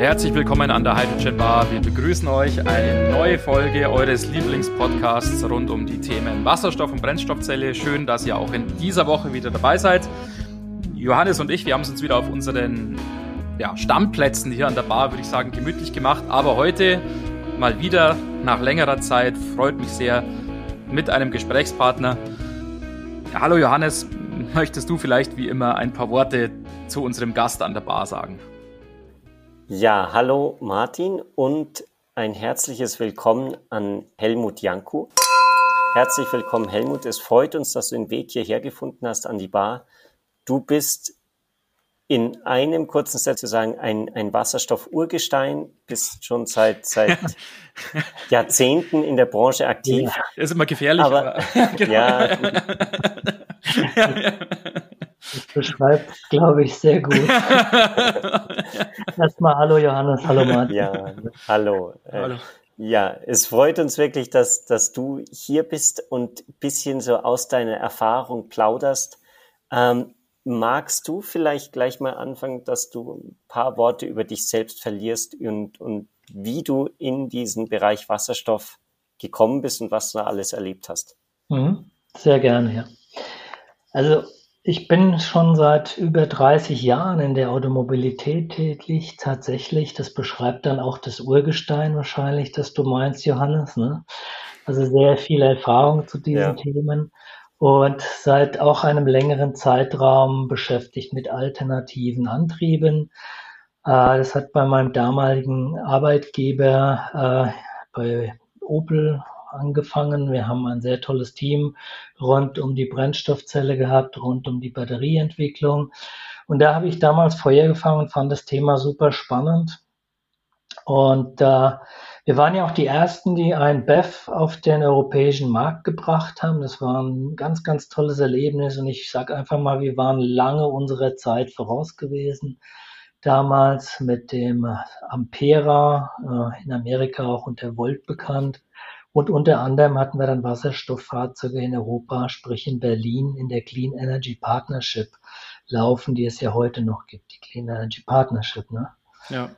Herzlich willkommen an der Hydrogen Bar. Wir begrüßen euch eine neue Folge eures Lieblingspodcasts rund um die Themen Wasserstoff und Brennstoffzelle. Schön, dass ihr auch in dieser Woche wieder dabei seid. Johannes und ich, wir haben es uns wieder auf unseren ja, Stammplätzen hier an der Bar, würde ich sagen, gemütlich gemacht. Aber heute mal wieder nach längerer Zeit freut mich sehr mit einem Gesprächspartner. Ja, hallo Johannes, möchtest du vielleicht wie immer ein paar Worte zu unserem Gast an der Bar sagen? Ja, hallo Martin und ein herzliches Willkommen an Helmut Janku. Herzlich willkommen, Helmut. Es freut uns, dass du den Weg hierher gefunden hast an die Bar. Du bist in einem kurzen Satz zu sagen, ein, ein Wasserstoff-Urgestein, bist schon seit, seit Jahrzehnten in der Branche aktiv. Ja, ist immer gefährlich. Aber, aber genau. ja, ja, ja. Das beschreibt, glaube ich, sehr gut. Erstmal hallo Johannes, hallo Martin. Ja, hallo. Äh, hallo. Ja, es freut uns wirklich, dass, dass du hier bist und ein bisschen so aus deiner Erfahrung plauderst. Ähm, magst du vielleicht gleich mal anfangen, dass du ein paar Worte über dich selbst verlierst und, und wie du in diesen Bereich Wasserstoff gekommen bist und was du da alles erlebt hast? Mhm, sehr gerne, ja. Also ich bin schon seit über 30 Jahren in der Automobilität tätig, tatsächlich. Das beschreibt dann auch das Urgestein wahrscheinlich, das du meinst, Johannes. Ne? Also sehr viel Erfahrung zu diesen ja. Themen und seit auch einem längeren Zeitraum beschäftigt mit alternativen Antrieben. Äh, das hat bei meinem damaligen Arbeitgeber äh, bei Opel angefangen. Wir haben ein sehr tolles Team rund um die Brennstoffzelle gehabt, rund um die Batterieentwicklung. Und da habe ich damals Feuer gefangen und fand das Thema super spannend. Und äh, wir waren ja auch die Ersten, die ein BEF auf den europäischen Markt gebracht haben. Das war ein ganz, ganz tolles Erlebnis. Und ich sage einfach mal, wir waren lange unserer Zeit voraus gewesen. Damals mit dem Ampera, äh, in Amerika auch unter Volt bekannt. Und unter anderem hatten wir dann Wasserstofffahrzeuge in Europa, sprich in Berlin in der Clean Energy Partnership laufen, die es ja heute noch gibt, die Clean Energy Partnership, ne? Ja.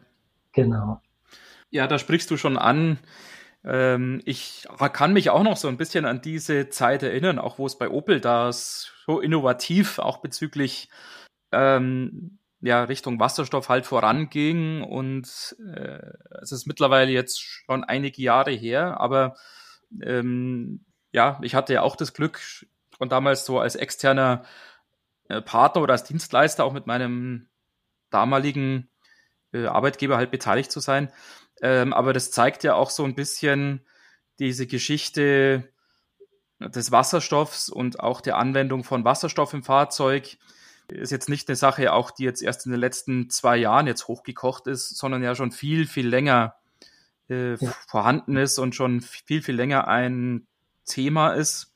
Genau. Ja, da sprichst du schon an. Ähm, ich kann mich auch noch so ein bisschen an diese Zeit erinnern, auch wo es bei Opel da so innovativ auch bezüglich ähm, ja, Richtung Wasserstoff halt voranging und äh, es ist mittlerweile jetzt schon einige Jahre her, aber ähm, ja, ich hatte ja auch das Glück und damals so als externer äh, Partner oder als Dienstleister auch mit meinem damaligen äh, Arbeitgeber halt beteiligt zu sein. Ähm, aber das zeigt ja auch so ein bisschen diese Geschichte des Wasserstoffs und auch der Anwendung von Wasserstoff im Fahrzeug ist jetzt nicht eine Sache auch, die jetzt erst in den letzten zwei Jahren jetzt hochgekocht ist, sondern ja schon viel, viel länger äh, ja. vorhanden ist und schon viel, viel länger ein Thema ist.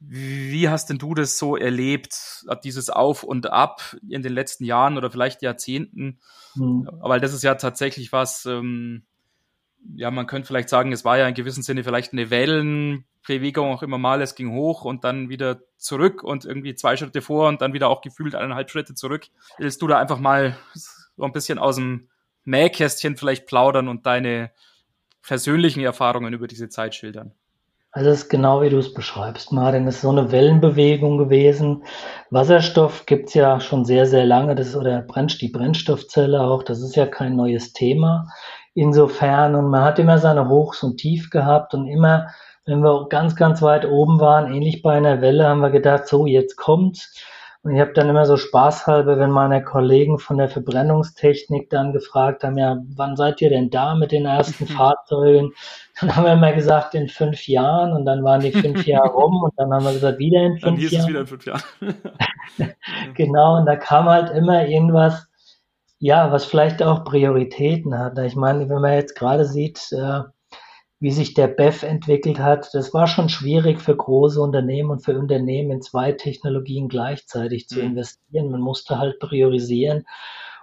Wie hast denn du das so erlebt, dieses Auf und Ab in den letzten Jahren oder vielleicht Jahrzehnten? Mhm. Weil das ist ja tatsächlich was, ähm, ja, man könnte vielleicht sagen, es war ja in gewissem Sinne vielleicht eine Wellenbewegung auch immer mal, es ging hoch und dann wieder zurück und irgendwie zwei Schritte vor und dann wieder auch gefühlt eineinhalb Schritte zurück. Willst du da einfach mal so ein bisschen aus dem Nähkästchen vielleicht plaudern und deine persönlichen Erfahrungen über diese Zeit schildern? Also es ist genau wie du es beschreibst, Martin. Es ist so eine Wellenbewegung gewesen. Wasserstoff gibt's ja schon sehr, sehr lange. Das ist oder brennt die Brennstoffzelle auch. Das ist ja kein neues Thema insofern. Und man hat immer seine Hochs und Tief gehabt und immer, wenn wir ganz, ganz weit oben waren, ähnlich bei einer Welle, haben wir gedacht, so, jetzt kommt's. Und ich habe dann immer so spaßhalber, wenn meine Kollegen von der Verbrennungstechnik dann gefragt haben, ja, wann seid ihr denn da mit den ersten Fahrzeugen? Dann haben wir immer gesagt, in fünf Jahren und dann waren die fünf Jahre rum und dann haben wir gesagt, wieder in fünf Jahren. Dann hieß Jahren. es wieder in fünf Jahren. genau, und da kam halt immer irgendwas, ja, was vielleicht auch Prioritäten hat. Ich meine, wenn man jetzt gerade sieht, äh, wie sich der BEF entwickelt hat, das war schon schwierig für große Unternehmen und für Unternehmen in zwei Technologien gleichzeitig zu mhm. investieren. Man musste halt priorisieren.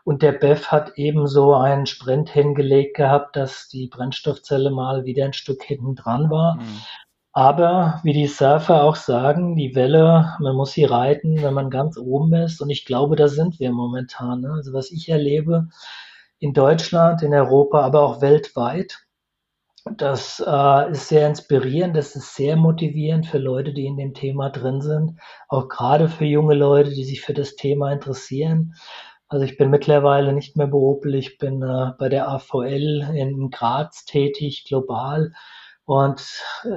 Und der BEF hat ebenso einen Sprint hingelegt gehabt, dass die Brennstoffzelle mal wieder ein Stück hinten dran war. Mhm. Aber wie die Surfer auch sagen, die Welle, man muss sie reiten, wenn man ganz oben ist. Und ich glaube, da sind wir momentan. Ne? Also was ich erlebe, in Deutschland, in Europa, aber auch weltweit. Das äh, ist sehr inspirierend, das ist sehr motivierend für Leute, die in dem Thema drin sind, auch gerade für junge Leute, die sich für das Thema interessieren. Also ich bin mittlerweile nicht mehr beruflich, ich bin äh, bei der AVL in Graz tätig, global und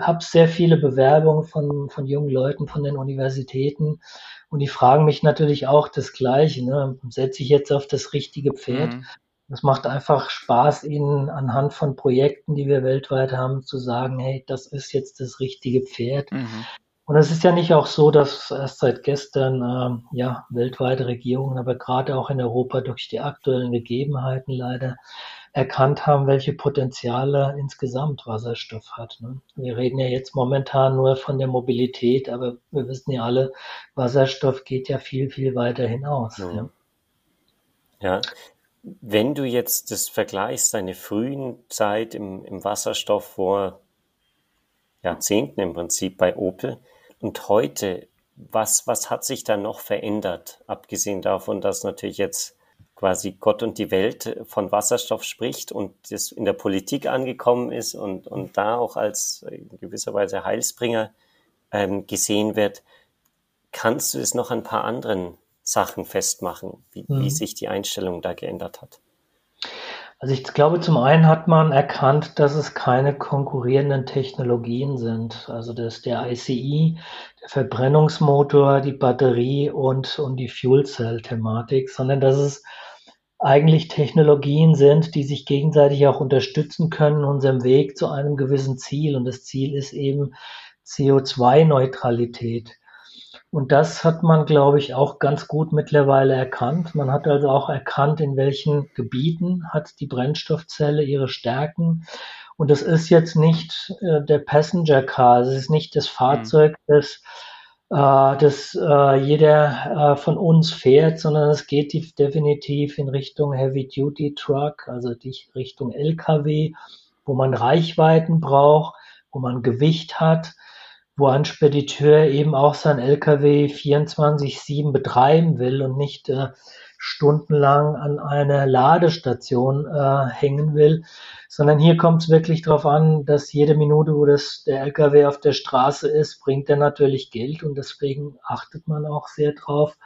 habe sehr viele Bewerbungen von, von jungen Leuten von den Universitäten und die fragen mich natürlich auch das Gleiche. Ne? Setze ich jetzt auf das richtige Pferd? Mhm. Es macht einfach Spaß, ihnen anhand von Projekten, die wir weltweit haben, zu sagen, hey, das ist jetzt das richtige Pferd. Mhm. Und es ist ja nicht auch so, dass erst seit gestern ähm, ja weltweite Regierungen, aber gerade auch in Europa durch die aktuellen Gegebenheiten leider erkannt haben, welche Potenziale insgesamt Wasserstoff hat. Ne? Wir reden ja jetzt momentan nur von der Mobilität, aber wir wissen ja alle, Wasserstoff geht ja viel, viel weiter hinaus. Ja, ja. ja. Wenn du jetzt das vergleichst, deine frühen Zeit im, im Wasserstoff vor Jahrzehnten im Prinzip bei Opel, und heute, was, was hat sich da noch verändert? Abgesehen davon, dass natürlich jetzt quasi Gott und die Welt von Wasserstoff spricht und das in der Politik angekommen ist und, und da auch als in gewisser Weise Heilsbringer ähm, gesehen wird. Kannst du es noch ein paar anderen Sachen festmachen, wie, mhm. wie sich die Einstellung da geändert hat? Also ich glaube, zum einen hat man erkannt, dass es keine konkurrierenden Technologien sind. Also dass der ICE, der Verbrennungsmotor, die Batterie und, und die Fuel Cell Thematik, sondern dass es eigentlich Technologien sind, die sich gegenseitig auch unterstützen können in unserem Weg zu einem gewissen Ziel. Und das Ziel ist eben CO2-Neutralität. Und das hat man, glaube ich, auch ganz gut mittlerweile erkannt. Man hat also auch erkannt, in welchen Gebieten hat die Brennstoffzelle ihre Stärken. Und es ist jetzt nicht äh, der Passenger Car, es ist nicht das Fahrzeug, mhm. das, äh, das äh, jeder äh, von uns fährt, sondern es geht definitiv in Richtung Heavy Duty Truck, also die Richtung LKW, wo man Reichweiten braucht, wo man Gewicht hat wo ein Spediteur eben auch sein LKW 24/7 betreiben will und nicht äh, stundenlang an einer Ladestation äh, hängen will, sondern hier kommt es wirklich darauf an, dass jede Minute, wo das, der LKW auf der Straße ist, bringt er natürlich Geld und deswegen achtet man auch sehr drauf,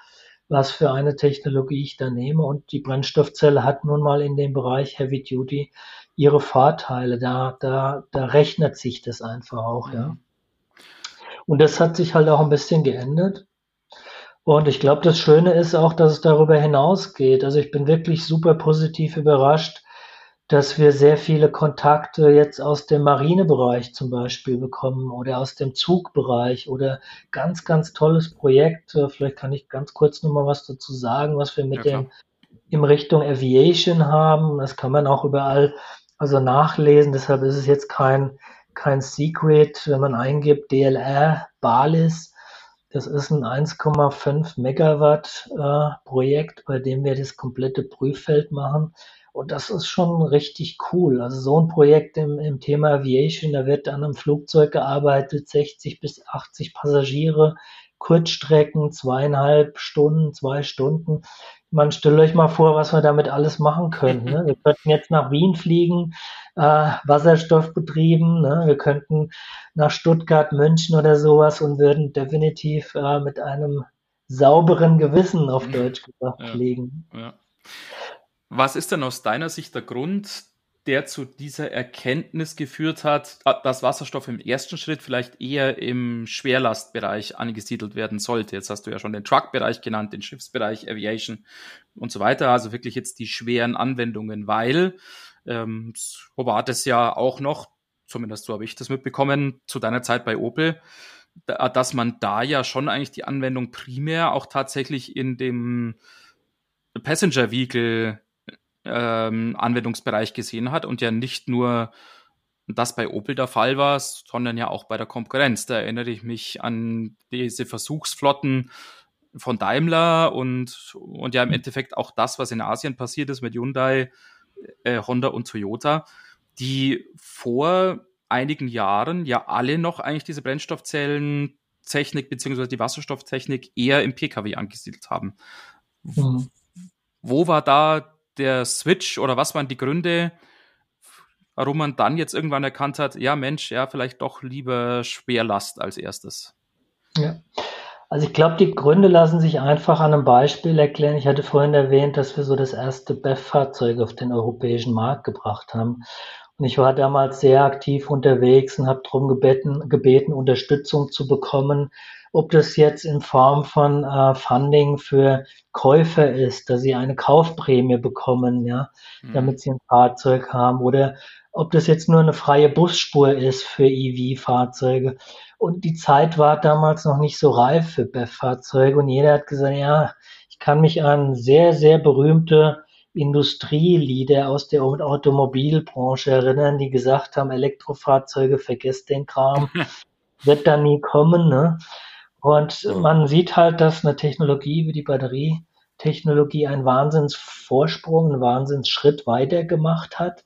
was für eine Technologie ich da nehme und die Brennstoffzelle hat nun mal in dem Bereich Heavy Duty ihre Vorteile. Da, da, da rechnet sich das einfach auch, ja. Und das hat sich halt auch ein bisschen geändert. Und ich glaube, das Schöne ist auch, dass es darüber hinausgeht. Also ich bin wirklich super positiv überrascht, dass wir sehr viele Kontakte jetzt aus dem Marinebereich zum Beispiel bekommen oder aus dem Zugbereich oder ganz, ganz tolles Projekt. Vielleicht kann ich ganz kurz nochmal was dazu sagen, was wir mit ja, dem in Richtung Aviation haben. Das kann man auch überall also nachlesen. Deshalb ist es jetzt kein kein Secret, wenn man eingibt DLR Balis. Das ist ein 1,5 Megawatt äh, Projekt, bei dem wir das komplette Prüffeld machen. Und das ist schon richtig cool. Also so ein Projekt im, im Thema Aviation, da wird an einem Flugzeug gearbeitet, 60 bis 80 Passagiere, Kurzstrecken, zweieinhalb Stunden, zwei Stunden. Man stellt euch mal vor, was wir damit alles machen können. Ne? Wir könnten jetzt nach Wien fliegen, äh, wasserstoffbetrieben. Ne? Wir könnten nach Stuttgart, München oder sowas und würden definitiv äh, mit einem sauberen Gewissen auf Deutsch gesagt ja, fliegen. Ja. Was ist denn aus deiner Sicht der Grund, der zu dieser Erkenntnis geführt hat, dass Wasserstoff im ersten Schritt vielleicht eher im Schwerlastbereich angesiedelt werden sollte. Jetzt hast du ja schon den Truck-Bereich genannt, den Schiffsbereich, Aviation und so weiter. Also wirklich jetzt die schweren Anwendungen, weil ähm, so war das ja auch noch, zumindest so habe ich das mitbekommen, zu deiner Zeit bei Opel, da, dass man da ja schon eigentlich die Anwendung primär auch tatsächlich in dem Passenger Vehicle ähm, Anwendungsbereich gesehen hat und ja nicht nur das bei Opel der Fall war, sondern ja auch bei der Konkurrenz. Da erinnere ich mich an diese Versuchsflotten von Daimler und, und ja im Endeffekt auch das, was in Asien passiert ist mit Hyundai, äh, Honda und Toyota, die vor einigen Jahren ja alle noch eigentlich diese Brennstoffzellentechnik beziehungsweise die Wasserstofftechnik eher im Pkw angesiedelt haben. Mhm. Wo war da der Switch oder was waren die Gründe, warum man dann jetzt irgendwann erkannt hat, ja Mensch, ja, vielleicht doch lieber Schwerlast als erstes? Ja. Also ich glaube, die Gründe lassen sich einfach an einem Beispiel erklären. Ich hatte vorhin erwähnt, dass wir so das erste BEF-Fahrzeug auf den europäischen Markt gebracht haben. Und ich war damals sehr aktiv unterwegs und habe darum gebeten, gebeten, Unterstützung zu bekommen, ob das jetzt in Form von äh, Funding für Käufer ist, dass sie eine Kaufprämie bekommen, ja, mhm. damit sie ein Fahrzeug haben, oder ob das jetzt nur eine freie Busspur ist für EV-Fahrzeuge. Und die Zeit war damals noch nicht so reif für BEF-Fahrzeuge und jeder hat gesagt, ja, ich kann mich an sehr, sehr berühmte Industrielieder aus der Automobilbranche erinnern, die gesagt haben, Elektrofahrzeuge, vergesst den Kram, wird da nie kommen. Ne? Und man sieht halt, dass eine Technologie wie die Batterietechnologie einen Wahnsinnsvorsprung, einen Wahnsinnsschritt weiter gemacht hat.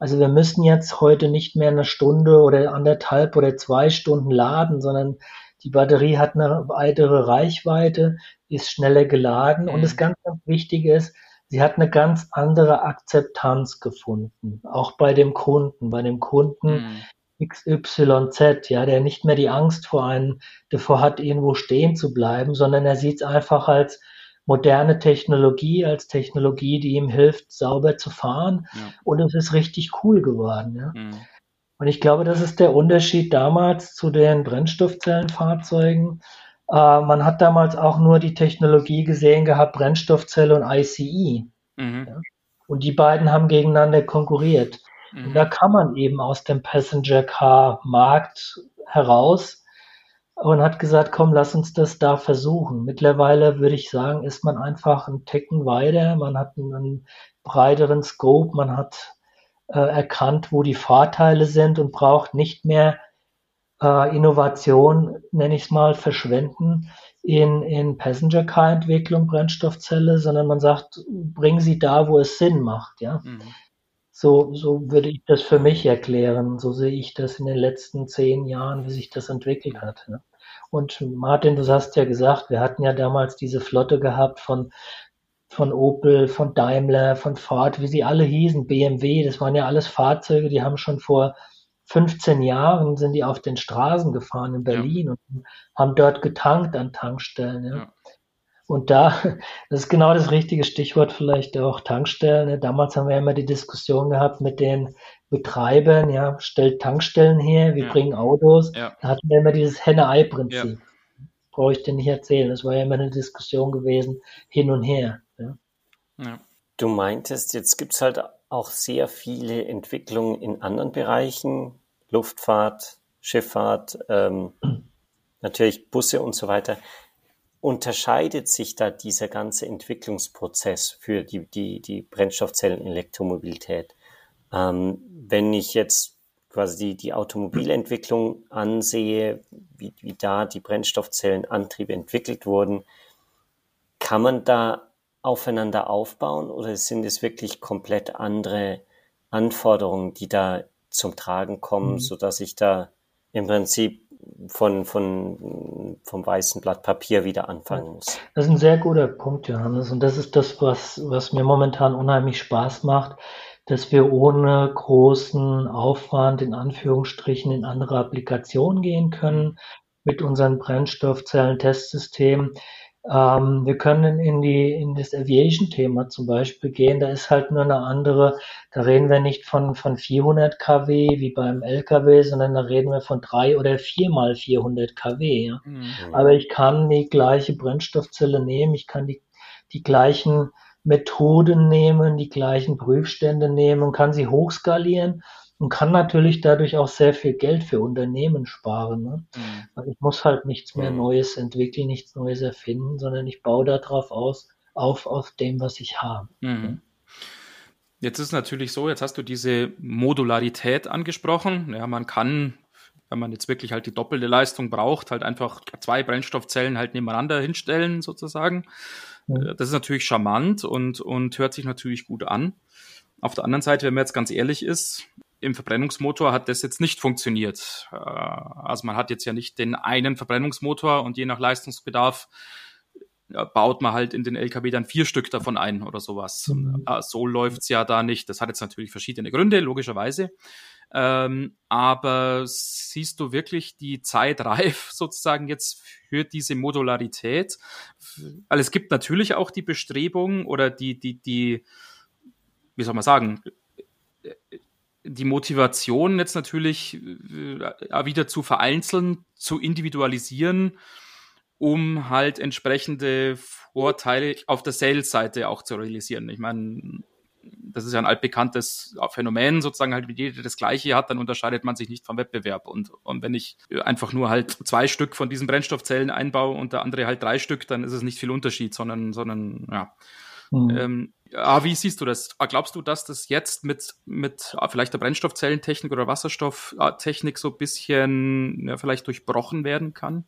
Also wir müssen jetzt heute nicht mehr eine Stunde oder anderthalb oder zwei Stunden laden, sondern die Batterie hat eine weitere Reichweite, ist schneller geladen mhm. und das ganz, ganz Wichtige ist, sie hat eine ganz andere Akzeptanz gefunden, auch bei dem Kunden, bei dem Kunden mhm. XYZ, ja, der nicht mehr die Angst vor einem davor hat, irgendwo stehen zu bleiben, sondern er sieht es einfach als moderne Technologie, als Technologie, die ihm hilft, sauber zu fahren. Ja. Und es ist richtig cool geworden. Ja. Mhm. Und ich glaube, das ist der Unterschied damals zu den Brennstoffzellenfahrzeugen. Äh, man hat damals auch nur die Technologie gesehen gehabt, Brennstoffzelle und ICE. Mhm. Ja? Und die beiden haben gegeneinander konkurriert. Mhm. Und da kann man eben aus dem Passenger Car Markt heraus und hat gesagt, komm, lass uns das da versuchen. Mittlerweile würde ich sagen, ist man einfach ein Ticken weiter, man hat einen, breiteren Scope, man hat äh, erkannt, wo die Vorteile sind und braucht nicht mehr Innovation, nenne ich es mal, verschwenden in, in Passenger Car Entwicklung, Brennstoffzelle, sondern man sagt, bring sie da, wo es Sinn macht, ja. Mhm. So, so würde ich das für mich erklären. So sehe ich das in den letzten zehn Jahren, wie sich das entwickelt hat. Ne? Und Martin, du hast ja gesagt, wir hatten ja damals diese Flotte gehabt von, von Opel, von Daimler, von Ford, wie sie alle hießen, BMW, das waren ja alles Fahrzeuge, die haben schon vor 15 Jahren sind die auf den Straßen gefahren in Berlin ja. und haben dort getankt an Tankstellen. Ja. ja. Und da, das ist genau das richtige Stichwort vielleicht auch Tankstellen. Damals haben wir immer die Diskussion gehabt mit den Betreibern, ja, stellt Tankstellen her, wir ja. bringen Autos. Ja. Da hatten wir immer dieses Henne-Ei-Prinzip. Ja. Brauche ich dir nicht erzählen. Das war ja immer eine Diskussion gewesen, hin und her. Ja. Du meintest, jetzt gibt es halt auch sehr viele Entwicklungen in anderen Bereichen, Luftfahrt, Schifffahrt, ähm, natürlich Busse und so weiter. Unterscheidet sich da dieser ganze Entwicklungsprozess für die, die, die Brennstoffzellen-Elektromobilität? Ähm, wenn ich jetzt quasi die, die Automobilentwicklung ansehe, wie, wie da die Brennstoffzellenantriebe entwickelt wurden, kann man da aufeinander aufbauen oder sind es wirklich komplett andere Anforderungen, die da zum Tragen kommen, mhm. so dass ich da im Prinzip von, von, vom weißen Blatt Papier wieder anfangen muss. Das ist ein sehr guter Punkt, Johannes. Und das ist das, was, was mir momentan unheimlich Spaß macht, dass wir ohne großen Aufwand in Anführungsstrichen in andere Applikationen gehen können mit unseren Brennstoffzellen-Testsystemen. Ähm, wir können in die, in das Aviation-Thema zum Beispiel gehen. Da ist halt nur eine andere, da reden wir nicht von, von 400 kW wie beim LKW, sondern da reden wir von drei oder viermal 400 kW. Ja. Mhm. Aber ich kann die gleiche Brennstoffzelle nehmen, ich kann die, die gleichen Methoden nehmen, die gleichen Prüfstände nehmen und kann sie hochskalieren und kann natürlich dadurch auch sehr viel Geld für Unternehmen sparen. Ne? Mhm. Also ich muss halt nichts mehr mhm. Neues entwickeln, nichts Neues erfinden, sondern ich baue darauf aus, auf, auf dem, was ich habe. Mhm. Jetzt ist natürlich so, jetzt hast du diese Modularität angesprochen. Ja, man kann, wenn man jetzt wirklich halt die doppelte Leistung braucht, halt einfach zwei Brennstoffzellen halt nebeneinander hinstellen, sozusagen. Mhm. Das ist natürlich charmant und, und hört sich natürlich gut an. Auf der anderen Seite, wenn man jetzt ganz ehrlich ist, im Verbrennungsmotor hat das jetzt nicht funktioniert. Äh, also man hat jetzt ja nicht den einen Verbrennungsmotor und je nach Leistungsbedarf baut man halt in den LKW dann vier Stück davon ein oder sowas. Mhm. So läuft's ja da nicht. Das hat jetzt natürlich verschiedene Gründe, logischerweise. Ähm, aber siehst du wirklich die Zeit reif sozusagen jetzt für diese Modularität? Weil es gibt natürlich auch die Bestrebung oder die, die, die, wie soll man sagen, die Motivation jetzt natürlich äh, wieder zu vereinzeln, zu individualisieren, um halt entsprechende Vorteile auf der Sales-Seite auch zu realisieren. Ich meine, das ist ja ein altbekanntes Phänomen, sozusagen halt, wie jeder das Gleiche hat, dann unterscheidet man sich nicht vom Wettbewerb. Und, und wenn ich einfach nur halt zwei Stück von diesen Brennstoffzellen einbaue und der andere halt drei Stück, dann ist es nicht viel Unterschied, sondern, sondern ja. Mhm. Ähm, ja, wie siehst du das? Glaubst du, dass das jetzt mit, mit vielleicht der Brennstoffzellentechnik oder Wasserstofftechnik so ein bisschen ja, vielleicht durchbrochen werden kann?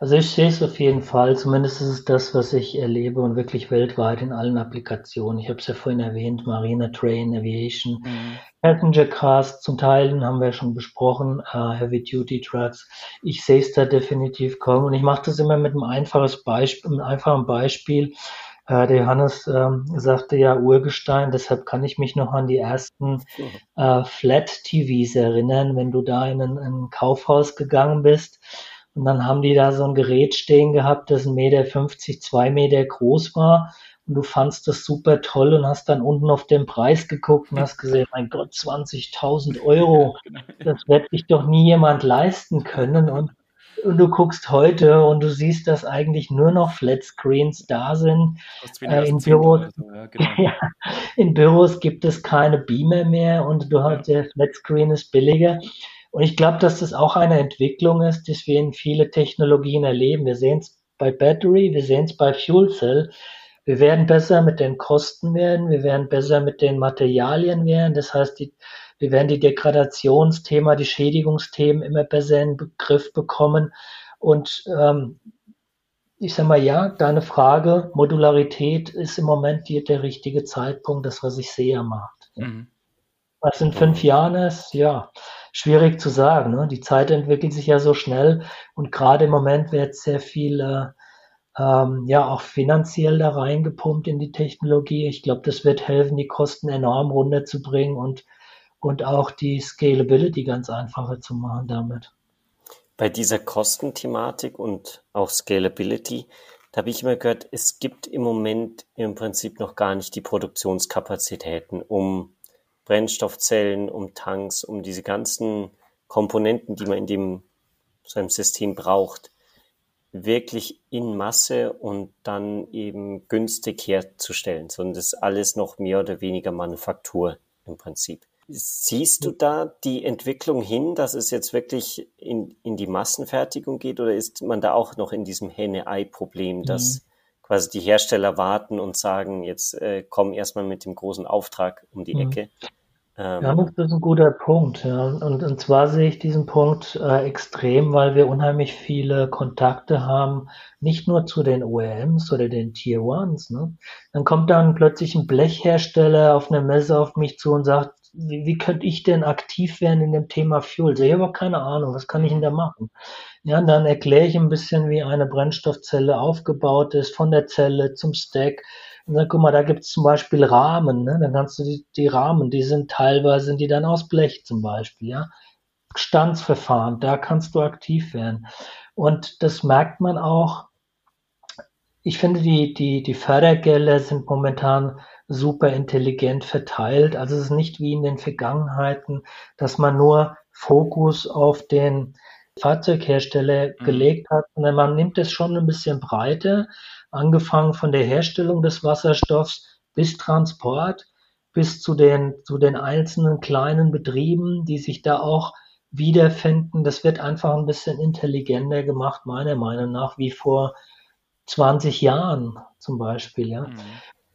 Also ich sehe es auf jeden Fall, zumindest ist es das, was ich erlebe und wirklich weltweit in allen Applikationen. Ich habe es ja vorhin erwähnt, Marine, Train, Aviation, mhm. Passenger Cars, zum Teil haben wir schon besprochen, uh, Heavy Duty Trucks. Ich sehe es da definitiv kommen und ich mache das immer mit einem, einfaches Beispiel, einem einfachen Beispiel. Uh, der Johannes ähm, sagte ja Urgestein, deshalb kann ich mich noch an die ersten äh, Flat TVs erinnern, wenn du da in ein, in ein Kaufhaus gegangen bist und dann haben die da so ein Gerät stehen gehabt, das 1,50 Meter, zwei Meter groß war. Und du fandst das super toll und hast dann unten auf den Preis geguckt und hast gesehen, mein Gott, 20.000 Euro, genau. das wird sich doch nie jemand leisten können. Und, und du guckst heute und du siehst, dass eigentlich nur noch Flatscreens da sind. Äh, in, Büros, so, ja, genau. ja, in Büros gibt es keine Beamer mehr und du hast, der Flatscreen ist billiger. Und ich glaube, dass das auch eine Entwicklung ist, die wir in viele Technologien erleben. Wir sehen es bei Battery, wir sehen es bei Fuel Cell. Wir werden besser mit den Kosten werden, wir werden besser mit den Materialien werden. Das heißt, die, wir werden die Degradationsthema, die Schädigungsthemen immer besser in Begriff bekommen. Und ähm, ich sage mal, ja, deine Frage, Modularität ist im Moment die, der richtige Zeitpunkt, das, was ich sehe am Markt. Mhm. Was in fünf Jahren ist, ja, schwierig zu sagen. Ne? Die Zeit entwickelt sich ja so schnell und gerade im Moment wird sehr viel äh, ähm, ja auch finanziell da reingepumpt in die Technologie. Ich glaube, das wird helfen, die Kosten enorm runterzubringen und, und auch die Scalability ganz einfacher zu machen damit. Bei dieser Kostenthematik und auch Scalability, da habe ich immer gehört, es gibt im Moment im Prinzip noch gar nicht die Produktionskapazitäten, um Brennstoffzellen, um Tanks, um diese ganzen Komponenten, die man in dem so einem System braucht, wirklich in Masse und dann eben günstig herzustellen, sondern das ist alles noch mehr oder weniger Manufaktur im Prinzip. Siehst du da die Entwicklung hin, dass es jetzt wirklich in, in die Massenfertigung geht oder ist man da auch noch in diesem Henne-Ei-Problem, dass mhm. quasi die Hersteller warten und sagen, jetzt äh, komm erstmal mit dem großen Auftrag um die mhm. Ecke? Ähm, ja, das ist ein guter Punkt. Ja. Und, und zwar sehe ich diesen Punkt äh, extrem, weil wir unheimlich viele Kontakte haben, nicht nur zu den OEMs oder den Tier Ones. Ne? Dann kommt dann plötzlich ein Blechhersteller auf einer Messe auf mich zu und sagt, wie, wie könnte ich denn aktiv werden in dem Thema Fuel? Ich habe keine Ahnung, was kann ich denn da machen? Ja, dann erkläre ich ein bisschen, wie eine Brennstoffzelle aufgebaut ist, von der Zelle zum Stack und dann, guck mal, da gibt es zum Beispiel Rahmen, ne? Dann kannst du die, die Rahmen, die sind teilweise sind die dann aus Blech zum Beispiel, ja. Standsverfahren, da kannst du aktiv werden. Und das merkt man auch. Ich finde, die, die, die Fördergelder sind momentan super intelligent verteilt. Also es ist nicht wie in den Vergangenheiten, dass man nur Fokus auf den Fahrzeughersteller mhm. gelegt hat, sondern man nimmt es schon ein bisschen breiter angefangen von der Herstellung des Wasserstoffs bis Transport, bis zu den, zu den einzelnen kleinen Betrieben, die sich da auch wiederfinden. Das wird einfach ein bisschen intelligenter gemacht, meiner Meinung nach, wie vor 20 Jahren zum Beispiel. Ja. Mhm.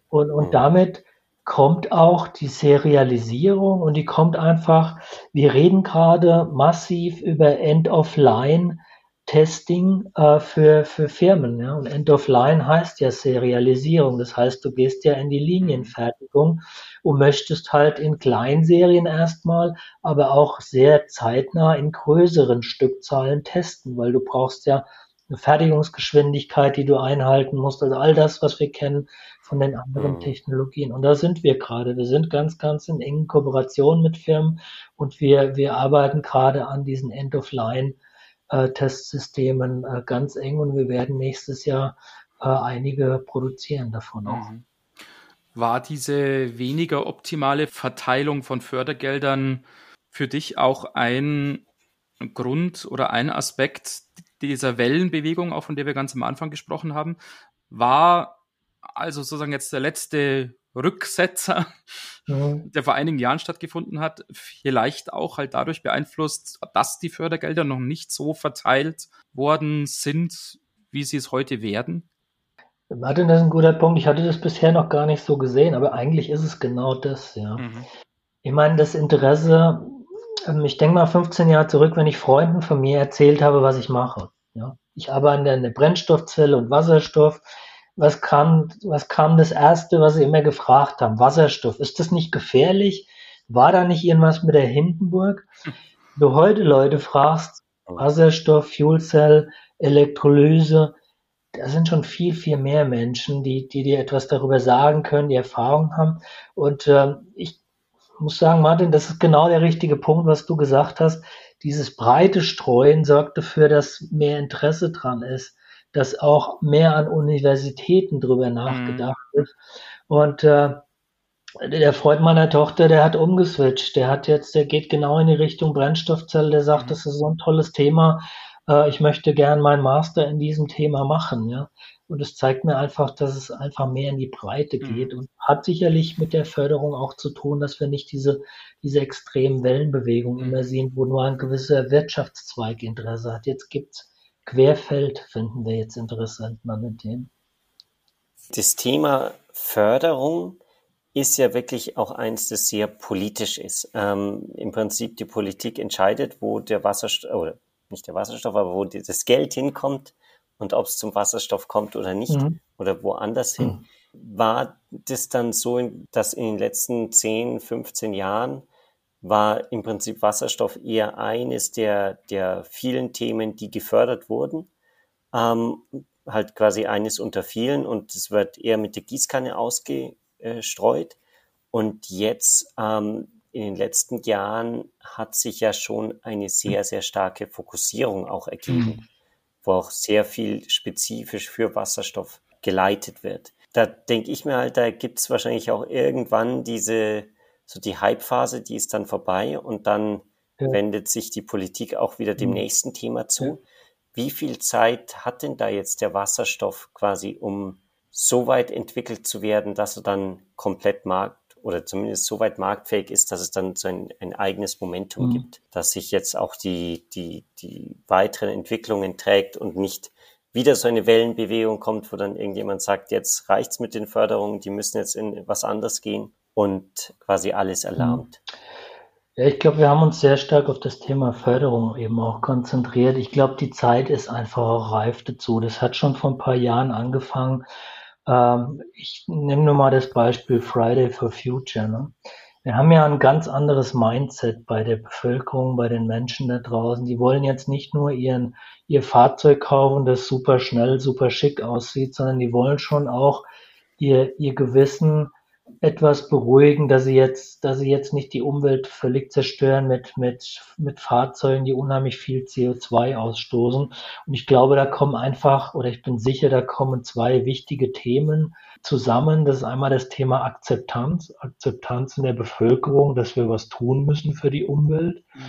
Und, und mhm. damit kommt auch die Serialisierung und die kommt einfach, wir reden gerade massiv über End of Line Testing äh, für, für Firmen. Ja? Und End of Line heißt ja Serialisierung. Das heißt, du gehst ja in die Linienfertigung und möchtest halt in Kleinserien erstmal, aber auch sehr zeitnah in größeren Stückzahlen testen, weil du brauchst ja eine Fertigungsgeschwindigkeit, die du einhalten musst. Also all das, was wir kennen von den anderen mhm. Technologien. Und da sind wir gerade. Wir sind ganz, ganz in engen Kooperation mit Firmen und wir, wir arbeiten gerade an diesen End-of-Line-Testsystemen äh, ganz eng und wir werden nächstes Jahr äh, einige produzieren davon auch. Mhm. War diese weniger optimale Verteilung von Fördergeldern für dich auch ein Grund oder ein Aspekt dieser Wellenbewegung, auch von der wir ganz am Anfang gesprochen haben, war also sozusagen jetzt der letzte Rücksetzer, mhm. der vor einigen Jahren stattgefunden hat, vielleicht auch halt dadurch beeinflusst, dass die Fördergelder noch nicht so verteilt worden sind, wie sie es heute werden? Martin, das ist ein guter Punkt. Ich hatte das bisher noch gar nicht so gesehen, aber eigentlich ist es genau das, ja. Mhm. Ich meine, das Interesse, ich denke mal 15 Jahre zurück, wenn ich Freunden von mir erzählt habe, was ich mache. Ja. Ich arbeite an der Brennstoffzelle und Wasserstoff. Was kam, was kam das erste, was sie immer gefragt haben? Wasserstoff. Ist das nicht gefährlich? War da nicht irgendwas mit der Hindenburg? Du heute Leute fragst, Wasserstoff, Fuelcell, Elektrolyse, da sind schon viel, viel mehr Menschen, die, die dir etwas darüber sagen können, die Erfahrung haben. Und äh, ich muss sagen, Martin, das ist genau der richtige Punkt, was du gesagt hast. Dieses breite Streuen sorgt dafür, dass mehr Interesse dran ist, dass auch mehr an Universitäten drüber mhm. nachgedacht mhm. wird. Und äh, der Freund meiner Tochter, der hat umgeswitcht. Der hat jetzt, der geht genau in die Richtung Brennstoffzelle. Der sagt, mhm. das ist so ein tolles Thema. Äh, ich möchte gern meinen Master in diesem Thema machen. Ja. Und es zeigt mir einfach, dass es einfach mehr in die Breite mhm. geht und hat sicherlich mit der Förderung auch zu tun, dass wir nicht diese, diese extremen Wellenbewegungen mhm. immer sehen, wo nur ein gewisser Wirtschaftszweig Interesse hat. Jetzt gibt's Querfeld, finden wir jetzt interessant an den Themen. Das Thema Förderung ist ja wirklich auch eins, das sehr politisch ist. Ähm, Im Prinzip die Politik entscheidet, wo der Wasserstoff, oder nicht der Wasserstoff, aber wo das Geld hinkommt und ob es zum Wasserstoff kommt oder nicht mhm. oder woanders hin. Mhm. War das dann so, dass in den letzten 10, 15 Jahren war im Prinzip Wasserstoff eher eines der, der vielen Themen, die gefördert wurden. Ähm, halt quasi eines unter vielen und es wird eher mit der Gießkanne ausgestreut. Und jetzt ähm, in den letzten Jahren hat sich ja schon eine sehr, sehr starke Fokussierung auch ergeben. Wo auch sehr viel spezifisch für Wasserstoff geleitet wird. Da denke ich mir halt, da gibt es wahrscheinlich auch irgendwann diese, so die Hype-Phase, die ist dann vorbei und dann ja. wendet sich die Politik auch wieder dem mhm. nächsten Thema zu. Ja. Wie viel Zeit hat denn da jetzt der Wasserstoff quasi, um so weit entwickelt zu werden, dass er dann komplett markt oder zumindest so weit marktfähig ist, dass es dann so ein, ein eigenes Momentum mhm. gibt, dass sich jetzt auch die, die, die weiteren Entwicklungen trägt und nicht wieder so eine Wellenbewegung kommt, wo dann irgendjemand sagt, jetzt reicht's mit den Förderungen, die müssen jetzt in was anderes gehen und quasi alles mhm. erlahmt. Ja, ich glaube, wir haben uns sehr stark auf das Thema Förderung eben auch konzentriert. Ich glaube, die Zeit ist einfach auch reif dazu. Das hat schon vor ein paar Jahren angefangen, ähm, ich nehme nur mal das Beispiel Friday for Future. Ne? Wir haben ja ein ganz anderes Mindset bei der Bevölkerung, bei den Menschen da draußen. Die wollen jetzt nicht nur ihren, ihr Fahrzeug kaufen, das super schnell, super schick aussieht, sondern die wollen schon auch ihr, ihr Gewissen etwas beruhigen, dass sie jetzt, dass sie jetzt nicht die Umwelt völlig zerstören mit, mit, mit Fahrzeugen, die unheimlich viel CO2 ausstoßen. Und ich glaube, da kommen einfach, oder ich bin sicher, da kommen zwei wichtige Themen zusammen. Das ist einmal das Thema Akzeptanz, Akzeptanz in der Bevölkerung, dass wir was tun müssen für die Umwelt. Mhm.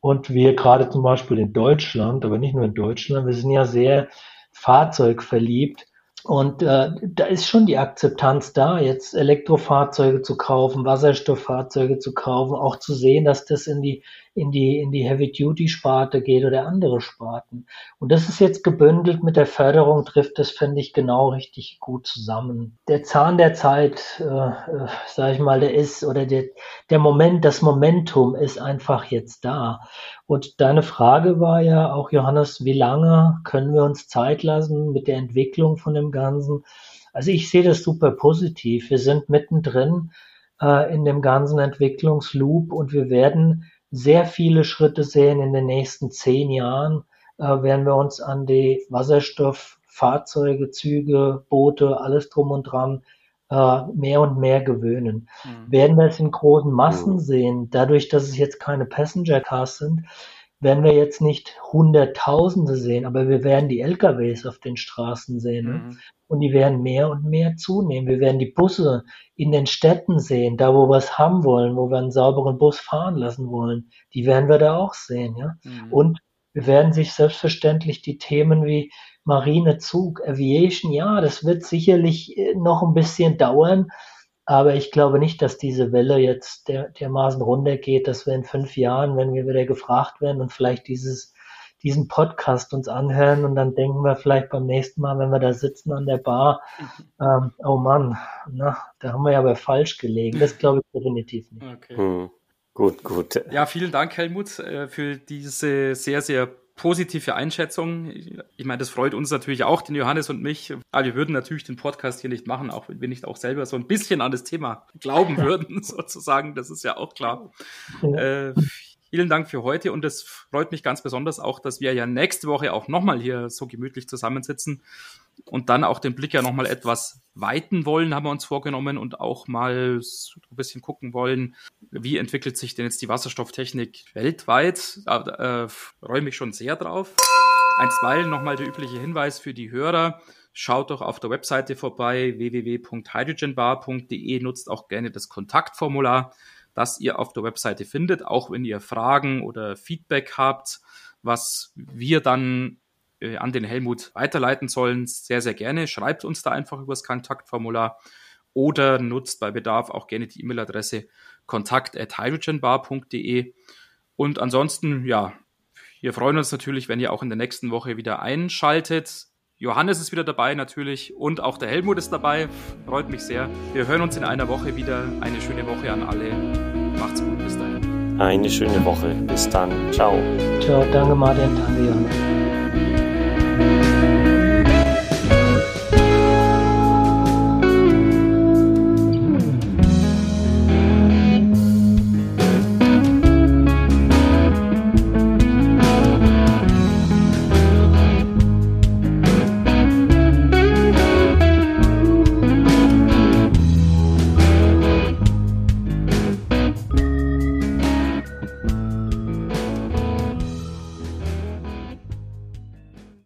Und wir gerade zum Beispiel in Deutschland, aber nicht nur in Deutschland, wir sind ja sehr fahrzeugverliebt und äh, da ist schon die Akzeptanz da, jetzt Elektrofahrzeuge zu kaufen, Wasserstofffahrzeuge zu kaufen, auch zu sehen, dass das in die in die, in die Heavy-Duty-Sparte geht oder andere Sparten. Und das ist jetzt gebündelt mit der Förderung, trifft das, finde ich, genau richtig gut zusammen. Der Zahn der Zeit, äh, äh, sag ich mal, der ist, oder der, der Moment, das Momentum ist einfach jetzt da. Und deine Frage war ja auch, Johannes, wie lange können wir uns Zeit lassen mit der Entwicklung von dem Ganzen? Also ich sehe das super positiv. Wir sind mittendrin äh, in dem ganzen Entwicklungsloop und wir werden sehr viele Schritte sehen in den nächsten zehn Jahren, äh, werden wir uns an die Wasserstofffahrzeuge, Züge, Boote, alles drum und dran äh, mehr und mehr gewöhnen. Mhm. Werden wir es in großen Massen mhm. sehen, dadurch, dass es jetzt keine Passenger Cars sind, werden wir jetzt nicht Hunderttausende sehen, aber wir werden die LKWs auf den Straßen sehen. Ne? Mhm. Und die werden mehr und mehr zunehmen. Wir werden die Busse in den Städten sehen, da wo wir es haben wollen, wo wir einen sauberen Bus fahren lassen wollen. Die werden wir da auch sehen. Ja? Mhm. Und wir werden sich selbstverständlich die Themen wie Marinezug, Aviation, ja, das wird sicherlich äh, noch ein bisschen dauern, aber ich glaube nicht, dass diese Welle jetzt der, dermaßen runtergeht, dass wir in fünf Jahren, wenn wir wieder gefragt werden und vielleicht dieses, diesen Podcast uns anhören und dann denken wir vielleicht beim nächsten Mal, wenn wir da sitzen an der Bar, mhm. ähm, oh Mann, na, da haben wir ja aber falsch gelegen. Das glaube ich definitiv nicht. Okay. Hm. Gut, gut. Ja, vielen Dank, Helmut, äh, für diese sehr, sehr positive Einschätzung. Ich meine, das freut uns natürlich auch, den Johannes und mich. Aber wir würden natürlich den Podcast hier nicht machen, auch wenn wir nicht auch selber so ein bisschen an das Thema glauben würden, sozusagen. Das ist ja auch klar. Äh, Vielen Dank für heute und es freut mich ganz besonders auch, dass wir ja nächste Woche auch nochmal hier so gemütlich zusammensitzen und dann auch den Blick ja nochmal etwas weiten wollen, haben wir uns vorgenommen und auch mal ein bisschen gucken wollen, wie entwickelt sich denn jetzt die Wasserstofftechnik weltweit. Da äh, freue mich schon sehr drauf. Einstweilen nochmal der übliche Hinweis für die Hörer. Schaut doch auf der Webseite vorbei, www.hydrogenbar.de, nutzt auch gerne das Kontaktformular das ihr auf der Webseite findet, auch wenn ihr Fragen oder Feedback habt, was wir dann äh, an den Helmut weiterleiten sollen, sehr, sehr gerne. Schreibt uns da einfach über das Kontaktformular oder nutzt bei Bedarf auch gerne die E-Mail-Adresse kontakt.hydrogenbar.de. Und ansonsten, ja, wir freuen uns natürlich, wenn ihr auch in der nächsten Woche wieder einschaltet. Johannes ist wieder dabei natürlich und auch der Helmut ist dabei. Freut mich sehr. Wir hören uns in einer Woche wieder. Eine schöne Woche an alle. Macht's gut. Bis dahin. Eine schöne Woche. Bis dann. Ciao. Ciao. Danke Martin. Danke Johannes.